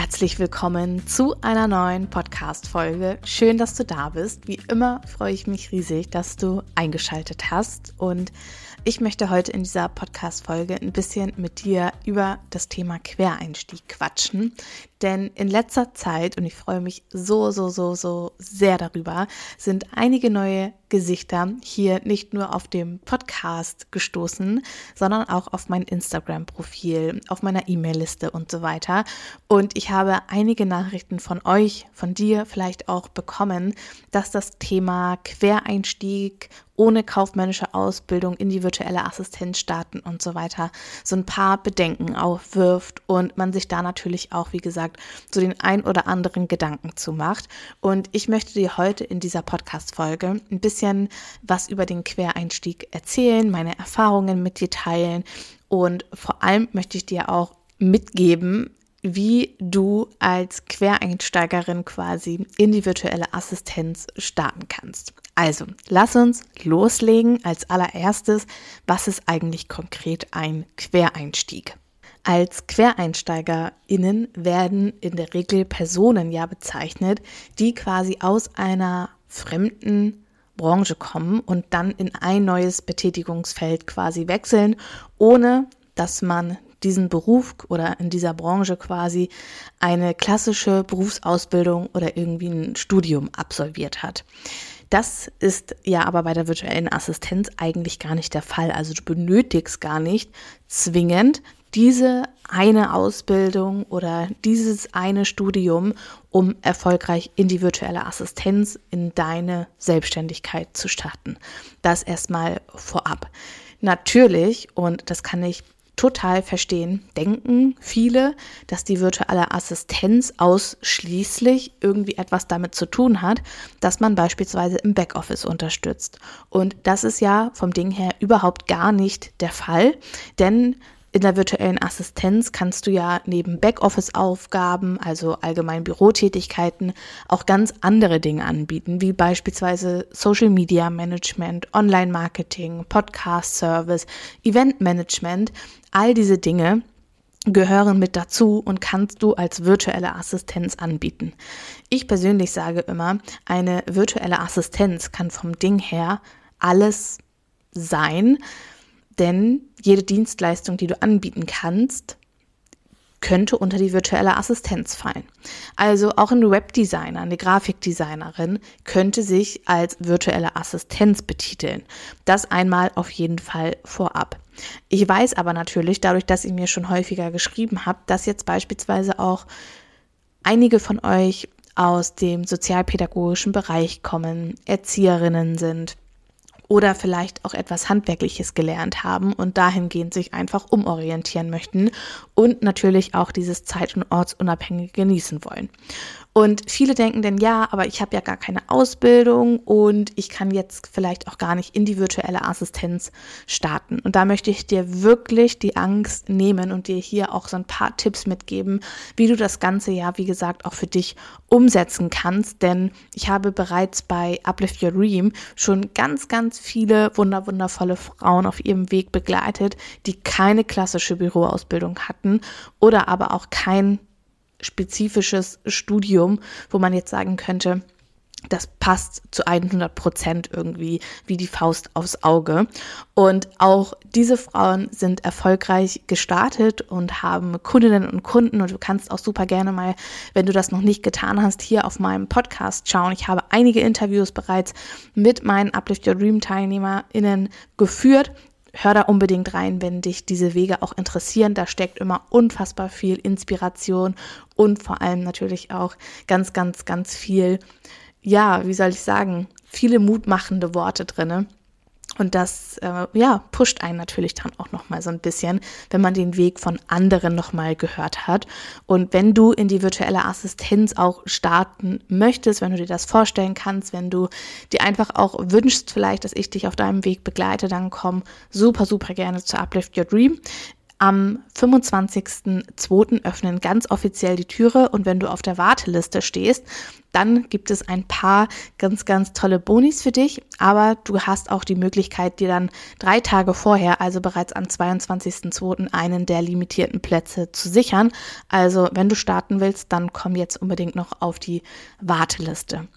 Herzlich willkommen zu einer neuen Podcast-Folge. Schön, dass du da bist. Wie immer freue ich mich riesig, dass du eingeschaltet hast. Und ich möchte heute in dieser Podcast-Folge ein bisschen mit dir über das Thema Quereinstieg quatschen. Denn in letzter Zeit, und ich freue mich so, so, so, so sehr darüber, sind einige neue Gesichter hier nicht nur auf dem Podcast gestoßen, sondern auch auf mein Instagram-Profil, auf meiner E-Mail-Liste und so weiter. Und ich habe einige Nachrichten von euch, von dir vielleicht auch bekommen, dass das Thema Quereinstieg ohne kaufmännische Ausbildung in die virtuelle Assistenz starten und so weiter so ein paar Bedenken aufwirft und man sich da natürlich auch, wie gesagt, so den ein oder anderen Gedanken zu macht. Und ich möchte dir heute in dieser Podcast-Folge ein bisschen was über den Quereinstieg erzählen, meine Erfahrungen mit dir teilen und vor allem möchte ich dir auch mitgeben, wie du als Quereinsteigerin quasi in die virtuelle Assistenz starten kannst. Also, lass uns loslegen. Als allererstes, was ist eigentlich konkret ein Quereinstieg? Als QuereinsteigerInnen werden in der Regel Personen ja bezeichnet, die quasi aus einer fremden Branche kommen und dann in ein neues Betätigungsfeld quasi wechseln, ohne dass man diesen Beruf oder in dieser Branche quasi eine klassische Berufsausbildung oder irgendwie ein Studium absolviert hat. Das ist ja aber bei der virtuellen Assistenz eigentlich gar nicht der Fall. Also du benötigst gar nicht zwingend diese eine Ausbildung oder dieses eine Studium, um erfolgreich in die virtuelle Assistenz, in deine Selbstständigkeit zu starten. Das erstmal vorab. Natürlich, und das kann ich total verstehen, denken viele, dass die virtuelle Assistenz ausschließlich irgendwie etwas damit zu tun hat, dass man beispielsweise im Backoffice unterstützt. Und das ist ja vom Ding her überhaupt gar nicht der Fall, denn in der virtuellen Assistenz kannst du ja neben Backoffice-Aufgaben, also allgemein Bürotätigkeiten, auch ganz andere Dinge anbieten, wie beispielsweise Social Media Management, Online-Marketing, Podcast-Service, Event-Management. All diese Dinge gehören mit dazu und kannst du als virtuelle Assistenz anbieten. Ich persönlich sage immer, eine virtuelle Assistenz kann vom Ding her alles sein, denn jede Dienstleistung, die du anbieten kannst, könnte unter die virtuelle Assistenz fallen. Also auch ein Webdesigner, eine Grafikdesignerin könnte sich als virtuelle Assistenz betiteln. Das einmal auf jeden Fall vorab. Ich weiß aber natürlich, dadurch, dass ich mir schon häufiger geschrieben habe, dass jetzt beispielsweise auch einige von euch aus dem sozialpädagogischen Bereich kommen, Erzieherinnen sind, oder vielleicht auch etwas Handwerkliches gelernt haben und dahingehend sich einfach umorientieren möchten und natürlich auch dieses zeit- und ortsunabhängig genießen wollen. Und viele denken denn, ja, aber ich habe ja gar keine Ausbildung und ich kann jetzt vielleicht auch gar nicht in die virtuelle Assistenz starten. Und da möchte ich dir wirklich die Angst nehmen und dir hier auch so ein paar Tipps mitgeben, wie du das Ganze ja, wie gesagt, auch für dich umsetzen kannst. Denn ich habe bereits bei Uplift Your Dream schon ganz, ganz viele wunder, wundervolle Frauen auf ihrem Weg begleitet, die keine klassische Büroausbildung hatten oder aber auch kein spezifisches Studium, wo man jetzt sagen könnte, das passt zu 100 Prozent irgendwie wie die Faust aufs Auge. Und auch diese Frauen sind erfolgreich gestartet und haben Kundinnen und Kunden. Und du kannst auch super gerne mal, wenn du das noch nicht getan hast, hier auf meinem Podcast schauen. Ich habe einige Interviews bereits mit meinen Uplift Your Dream TeilnehmerInnen geführt hör da unbedingt rein, wenn dich diese Wege auch interessieren. Da steckt immer unfassbar viel Inspiration und vor allem natürlich auch ganz, ganz, ganz viel, ja, wie soll ich sagen, viele mutmachende Worte drinne. Und das, äh, ja, pusht einen natürlich dann auch nochmal so ein bisschen, wenn man den Weg von anderen nochmal gehört hat. Und wenn du in die virtuelle Assistenz auch starten möchtest, wenn du dir das vorstellen kannst, wenn du dir einfach auch wünschst vielleicht, dass ich dich auf deinem Weg begleite, dann komm super, super gerne zu Uplift Your Dream. Am 25.02. öffnen ganz offiziell die Türe und wenn du auf der Warteliste stehst, dann gibt es ein paar ganz, ganz tolle Bonis für dich, aber du hast auch die Möglichkeit, dir dann drei Tage vorher, also bereits am 22.02. einen der limitierten Plätze zu sichern. Also wenn du starten willst, dann komm jetzt unbedingt noch auf die Warteliste.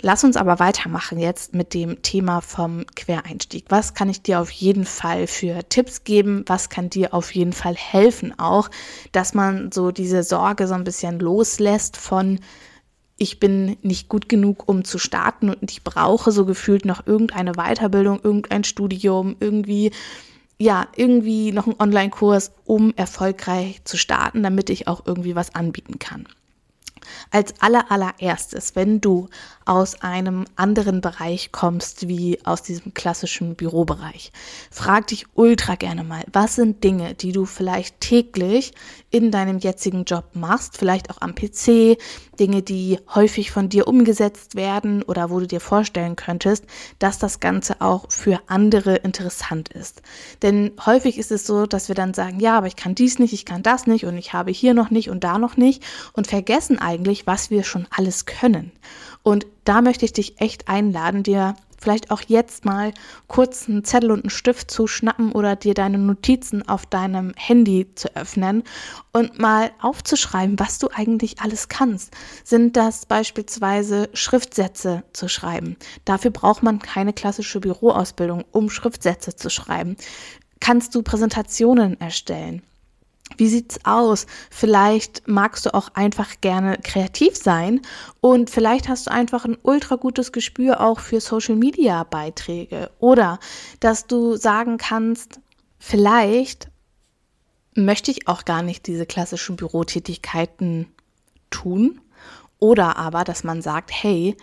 Lass uns aber weitermachen jetzt mit dem Thema vom Quereinstieg. Was kann ich dir auf jeden Fall für Tipps geben? Was kann dir auf jeden Fall helfen auch, dass man so diese Sorge so ein bisschen loslässt von ich bin nicht gut genug, um zu starten und ich brauche so gefühlt noch irgendeine Weiterbildung, irgendein Studium, irgendwie, ja, irgendwie noch einen Online-Kurs, um erfolgreich zu starten, damit ich auch irgendwie was anbieten kann. Als aller allererstes, wenn du aus einem anderen Bereich kommst, wie aus diesem klassischen Bürobereich, frag dich ultra gerne mal, was sind Dinge, die du vielleicht täglich in deinem jetzigen Job machst, vielleicht auch am PC, Dinge, die häufig von dir umgesetzt werden oder wo du dir vorstellen könntest, dass das Ganze auch für andere interessant ist. Denn häufig ist es so, dass wir dann sagen, ja, aber ich kann dies nicht, ich kann das nicht und ich habe hier noch nicht und da noch nicht und vergessen eigentlich, was wir schon alles können. Und da möchte ich dich echt einladen, dir vielleicht auch jetzt mal kurz einen Zettel und einen Stift zu schnappen oder dir deine Notizen auf deinem Handy zu öffnen und mal aufzuschreiben, was du eigentlich alles kannst. Sind das beispielsweise Schriftsätze zu schreiben? Dafür braucht man keine klassische Büroausbildung, um Schriftsätze zu schreiben. Kannst du Präsentationen erstellen? Wie sieht's aus? Vielleicht magst du auch einfach gerne kreativ sein und vielleicht hast du einfach ein ultra gutes Gespür auch für Social Media Beiträge oder dass du sagen kannst, vielleicht möchte ich auch gar nicht diese klassischen Bürotätigkeiten tun oder aber, dass man sagt, hey,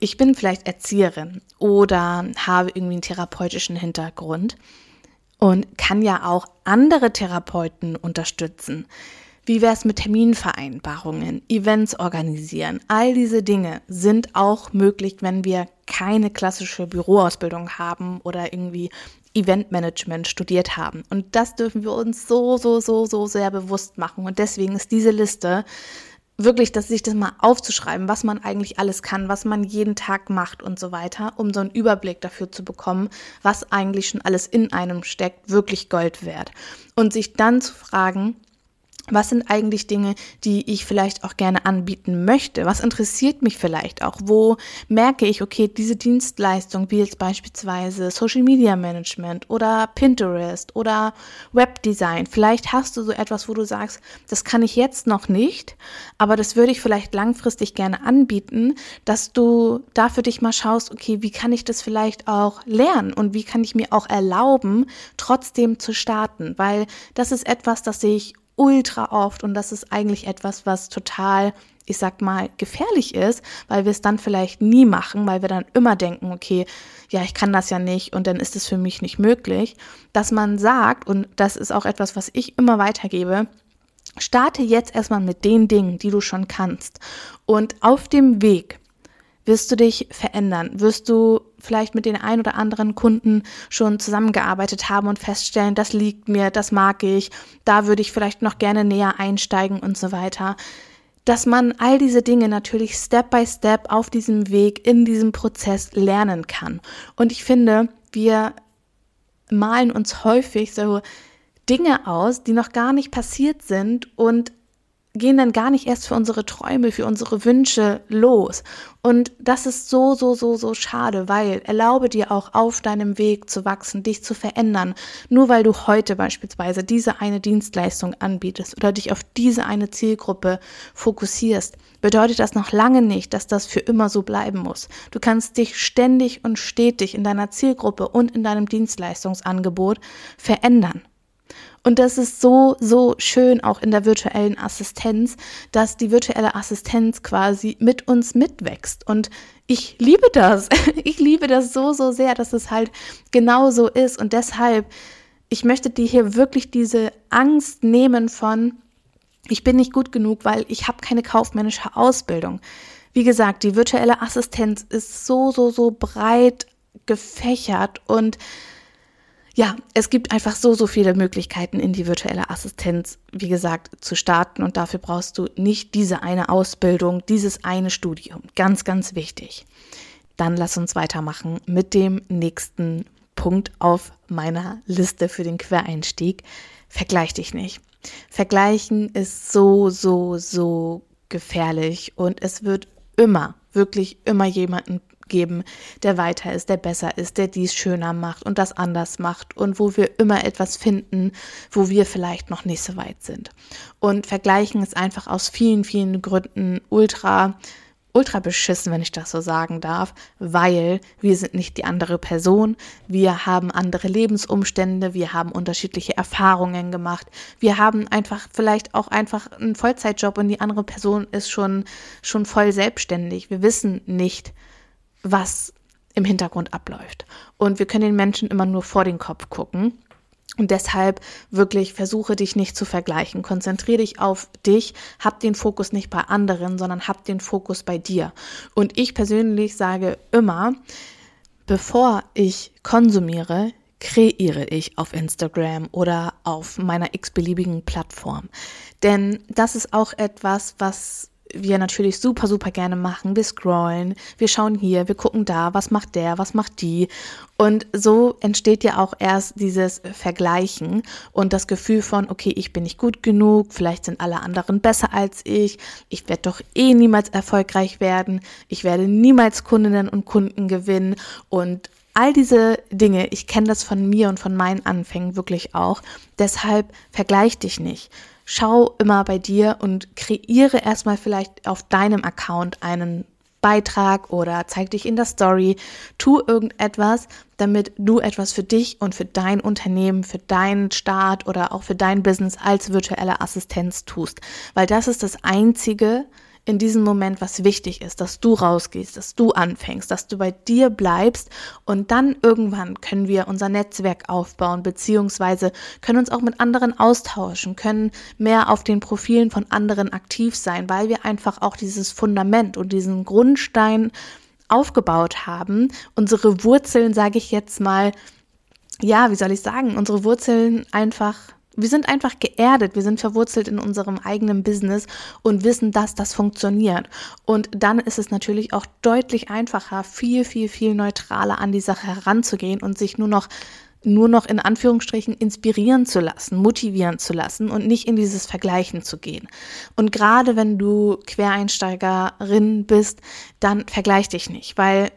ich bin vielleicht Erzieherin oder habe irgendwie einen therapeutischen Hintergrund und kann ja auch andere Therapeuten unterstützen. Wie wäre es mit Terminvereinbarungen, Events organisieren? All diese Dinge sind auch möglich, wenn wir keine klassische Büroausbildung haben oder irgendwie Eventmanagement studiert haben. Und das dürfen wir uns so, so, so, so sehr bewusst machen. Und deswegen ist diese Liste wirklich, dass sich das mal aufzuschreiben, was man eigentlich alles kann, was man jeden Tag macht und so weiter, um so einen Überblick dafür zu bekommen, was eigentlich schon alles in einem steckt, wirklich Gold wert. Und sich dann zu fragen, was sind eigentlich Dinge, die ich vielleicht auch gerne anbieten möchte? Was interessiert mich vielleicht auch? Wo merke ich, okay, diese Dienstleistung, wie jetzt beispielsweise Social Media Management oder Pinterest oder Webdesign, vielleicht hast du so etwas, wo du sagst, das kann ich jetzt noch nicht, aber das würde ich vielleicht langfristig gerne anbieten, dass du da für dich mal schaust, okay, wie kann ich das vielleicht auch lernen und wie kann ich mir auch erlauben, trotzdem zu starten? Weil das ist etwas, das ich ultra oft und das ist eigentlich etwas, was total, ich sag mal, gefährlich ist, weil wir es dann vielleicht nie machen, weil wir dann immer denken, okay, ja, ich kann das ja nicht und dann ist es für mich nicht möglich, dass man sagt, und das ist auch etwas, was ich immer weitergebe, starte jetzt erstmal mit den Dingen, die du schon kannst. Und auf dem Weg wirst du dich verändern, wirst du vielleicht mit den ein oder anderen Kunden schon zusammengearbeitet haben und feststellen, das liegt mir, das mag ich, da würde ich vielleicht noch gerne näher einsteigen und so weiter. Dass man all diese Dinge natürlich Step by Step auf diesem Weg, in diesem Prozess lernen kann. Und ich finde, wir malen uns häufig so Dinge aus, die noch gar nicht passiert sind und gehen dann gar nicht erst für unsere Träume, für unsere Wünsche los. Und das ist so, so, so, so schade, weil erlaube dir auch auf deinem Weg zu wachsen, dich zu verändern. Nur weil du heute beispielsweise diese eine Dienstleistung anbietest oder dich auf diese eine Zielgruppe fokussierst, bedeutet das noch lange nicht, dass das für immer so bleiben muss. Du kannst dich ständig und stetig in deiner Zielgruppe und in deinem Dienstleistungsangebot verändern. Und das ist so, so schön auch in der virtuellen Assistenz, dass die virtuelle Assistenz quasi mit uns mitwächst. Und ich liebe das. Ich liebe das so, so sehr, dass es halt genau so ist. Und deshalb, ich möchte dir hier wirklich diese Angst nehmen von, ich bin nicht gut genug, weil ich habe keine kaufmännische Ausbildung. Wie gesagt, die virtuelle Assistenz ist so, so, so breit gefächert und ja, es gibt einfach so, so viele Möglichkeiten in die virtuelle Assistenz, wie gesagt, zu starten und dafür brauchst du nicht diese eine Ausbildung, dieses eine Studium. Ganz, ganz wichtig. Dann lass uns weitermachen mit dem nächsten Punkt auf meiner Liste für den Quereinstieg. Vergleich dich nicht. Vergleichen ist so, so, so gefährlich und es wird immer, wirklich immer jemanden geben, der weiter ist, der besser ist, der dies schöner macht und das anders macht und wo wir immer etwas finden, wo wir vielleicht noch nicht so weit sind. Und vergleichen ist einfach aus vielen, vielen Gründen ultra ultra beschissen, wenn ich das so sagen darf, weil wir sind nicht die andere Person, wir haben andere Lebensumstände, wir haben unterschiedliche Erfahrungen gemacht, wir haben einfach vielleicht auch einfach einen Vollzeitjob und die andere Person ist schon schon voll selbstständig. Wir wissen nicht, was im Hintergrund abläuft. Und wir können den Menschen immer nur vor den Kopf gucken. Und deshalb wirklich versuche dich nicht zu vergleichen. Konzentriere dich auf dich. Hab den Fokus nicht bei anderen, sondern hab den Fokus bei dir. Und ich persönlich sage immer, bevor ich konsumiere, kreiere ich auf Instagram oder auf meiner x-beliebigen Plattform. Denn das ist auch etwas, was wir natürlich super, super gerne machen. Wir scrollen, wir schauen hier, wir gucken da, was macht der, was macht die. Und so entsteht ja auch erst dieses Vergleichen und das Gefühl von, okay, ich bin nicht gut genug, vielleicht sind alle anderen besser als ich, ich werde doch eh niemals erfolgreich werden, ich werde niemals Kundinnen und Kunden gewinnen und all diese Dinge, ich kenne das von mir und von meinen Anfängen wirklich auch. Deshalb vergleich dich nicht schau immer bei dir und kreiere erstmal vielleicht auf deinem Account einen Beitrag oder zeig dich in der Story, tu irgendetwas, damit du etwas für dich und für dein Unternehmen, für deinen Start oder auch für dein Business als virtuelle Assistenz tust, weil das ist das einzige, in diesem Moment, was wichtig ist, dass du rausgehst, dass du anfängst, dass du bei dir bleibst und dann irgendwann können wir unser Netzwerk aufbauen, beziehungsweise können uns auch mit anderen austauschen, können mehr auf den Profilen von anderen aktiv sein, weil wir einfach auch dieses Fundament und diesen Grundstein aufgebaut haben. Unsere Wurzeln, sage ich jetzt mal, ja, wie soll ich sagen, unsere Wurzeln einfach wir sind einfach geerdet, wir sind verwurzelt in unserem eigenen Business und wissen, dass das funktioniert. Und dann ist es natürlich auch deutlich einfacher, viel, viel, viel neutraler an die Sache heranzugehen und sich nur noch nur noch in Anführungsstrichen inspirieren zu lassen, motivieren zu lassen und nicht in dieses Vergleichen zu gehen. Und gerade wenn du Quereinsteigerin bist, dann vergleich dich nicht, weil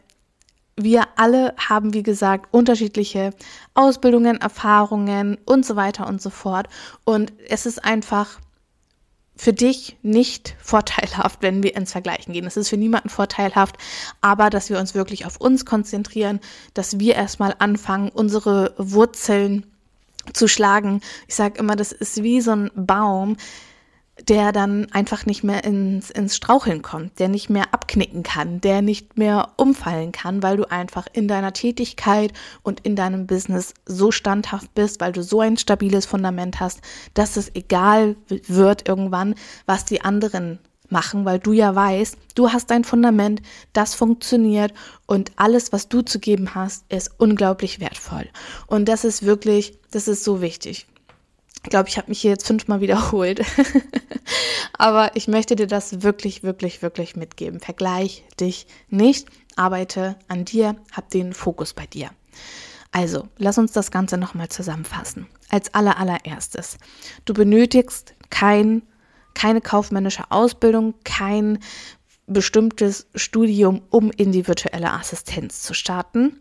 wir alle haben, wie gesagt, unterschiedliche Ausbildungen, Erfahrungen und so weiter und so fort. Und es ist einfach für dich nicht vorteilhaft, wenn wir ins Vergleichen gehen. Es ist für niemanden vorteilhaft, aber dass wir uns wirklich auf uns konzentrieren, dass wir erstmal anfangen, unsere Wurzeln zu schlagen. Ich sage immer, das ist wie so ein Baum, der dann einfach nicht mehr ins, ins Straucheln kommt, der nicht mehr abknicken kann, der nicht mehr umfallen kann, weil du einfach in deiner Tätigkeit und in deinem Business so standhaft bist, weil du so ein stabiles Fundament hast, dass es egal wird irgendwann, was die anderen machen, weil du ja weißt, du hast dein Fundament, das funktioniert und alles, was du zu geben hast, ist unglaublich wertvoll. Und das ist wirklich, das ist so wichtig. Ich glaube, ich habe mich hier jetzt fünfmal wiederholt. Aber ich möchte dir das wirklich, wirklich, wirklich mitgeben. Vergleich dich nicht, arbeite an dir, hab den Fokus bei dir. Also, lass uns das Ganze nochmal zusammenfassen. Als aller, allererstes, du benötigst kein, keine kaufmännische Ausbildung, kein bestimmtes Studium, um in die virtuelle Assistenz zu starten.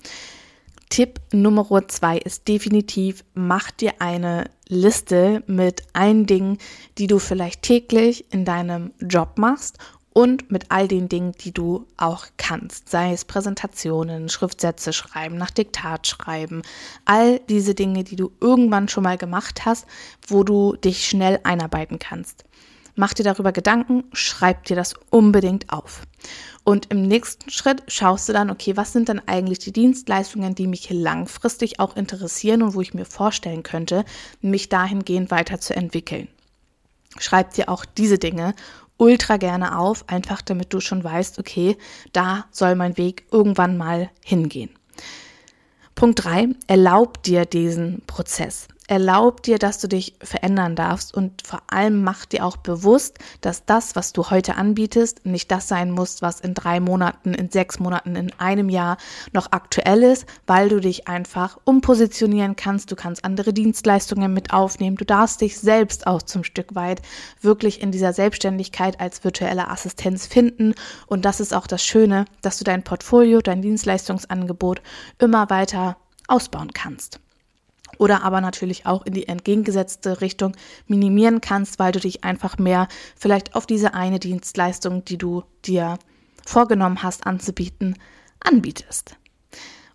Tipp Nummer zwei ist definitiv, mach dir eine Liste mit allen Dingen, die du vielleicht täglich in deinem Job machst und mit all den Dingen, die du auch kannst, sei es Präsentationen, Schriftsätze schreiben, nach Diktat schreiben, all diese Dinge, die du irgendwann schon mal gemacht hast, wo du dich schnell einarbeiten kannst. Mach dir darüber Gedanken, schreib dir das unbedingt auf. Und im nächsten Schritt schaust du dann, okay, was sind dann eigentlich die Dienstleistungen, die mich langfristig auch interessieren und wo ich mir vorstellen könnte, mich dahingehend weiterzuentwickeln. Schreib dir auch diese Dinge ultra gerne auf, einfach damit du schon weißt, okay, da soll mein Weg irgendwann mal hingehen. Punkt 3, erlaub dir diesen Prozess. Erlaub dir, dass du dich verändern darfst und vor allem mach dir auch bewusst, dass das, was du heute anbietest, nicht das sein muss, was in drei Monaten, in sechs Monaten, in einem Jahr noch aktuell ist, weil du dich einfach umpositionieren kannst. Du kannst andere Dienstleistungen mit aufnehmen. Du darfst dich selbst auch zum Stück weit wirklich in dieser Selbstständigkeit als virtuelle Assistenz finden. Und das ist auch das Schöne, dass du dein Portfolio, dein Dienstleistungsangebot immer weiter ausbauen kannst oder aber natürlich auch in die entgegengesetzte Richtung minimieren kannst, weil du dich einfach mehr vielleicht auf diese eine Dienstleistung, die du dir vorgenommen hast anzubieten, anbietest.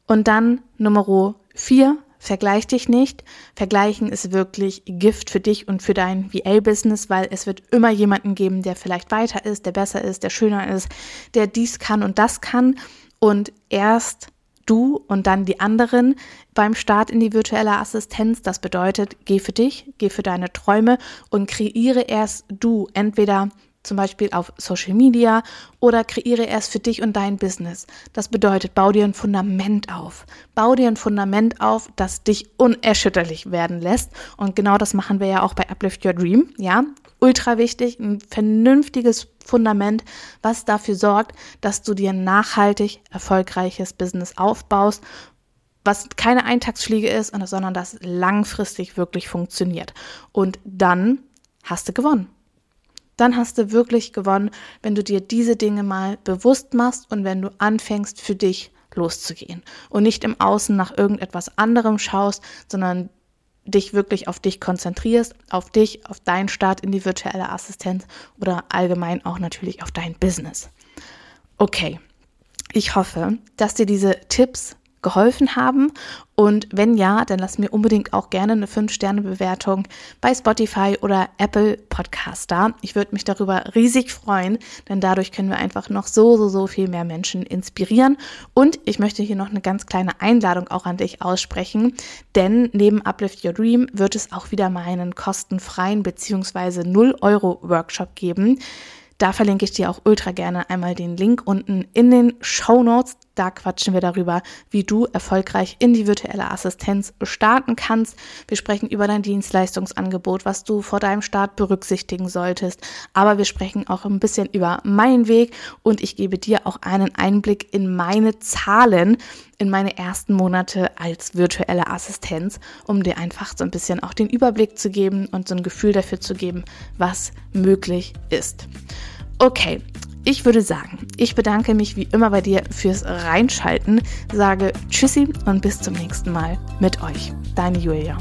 Und dann Nummer vier, vergleich dich nicht. Vergleichen ist wirklich Gift für dich und für dein VA-Business, weil es wird immer jemanden geben, der vielleicht weiter ist, der besser ist, der schöner ist, der dies kann und das kann. Und erst du und dann die anderen beim Start in die virtuelle Assistenz. Das bedeutet, geh für dich, geh für deine Träume und kreiere erst du entweder zum Beispiel auf Social Media oder kreiere erst für dich und dein Business. Das bedeutet, bau dir ein Fundament auf. Bau dir ein Fundament auf, das dich unerschütterlich werden lässt. Und genau das machen wir ja auch bei Uplift Your Dream. Ja, ultra wichtig, ein vernünftiges Fundament, was dafür sorgt, dass du dir ein nachhaltig erfolgreiches Business aufbaust, was keine Eintagsfliege ist, sondern das langfristig wirklich funktioniert. Und dann hast du gewonnen. Dann hast du wirklich gewonnen, wenn du dir diese Dinge mal bewusst machst und wenn du anfängst für dich loszugehen und nicht im Außen nach irgendetwas anderem schaust, sondern dich wirklich auf dich konzentrierst, auf dich, auf deinen Start in die virtuelle Assistenz oder allgemein auch natürlich auf dein Business. Okay, ich hoffe, dass dir diese Tipps geholfen haben. Und wenn ja, dann lass mir unbedingt auch gerne eine 5-Sterne-Bewertung bei Spotify oder Apple Podcast da. Ich würde mich darüber riesig freuen, denn dadurch können wir einfach noch so, so, so viel mehr Menschen inspirieren. Und ich möchte hier noch eine ganz kleine Einladung auch an dich aussprechen, denn neben Uplift Your Dream wird es auch wieder mal einen kostenfreien bzw. 0 Euro Workshop geben. Da verlinke ich dir auch ultra gerne einmal den Link unten in den Show Notes. Da quatschen wir darüber, wie du erfolgreich in die virtuelle Assistenz starten kannst. Wir sprechen über dein Dienstleistungsangebot, was du vor deinem Start berücksichtigen solltest. Aber wir sprechen auch ein bisschen über meinen Weg und ich gebe dir auch einen Einblick in meine Zahlen, in meine ersten Monate als virtuelle Assistenz, um dir einfach so ein bisschen auch den Überblick zu geben und so ein Gefühl dafür zu geben, was möglich ist. Okay, ich würde sagen, ich bedanke mich wie immer bei dir fürs Reinschalten, sage Tschüssi und bis zum nächsten Mal mit euch. Deine Julia.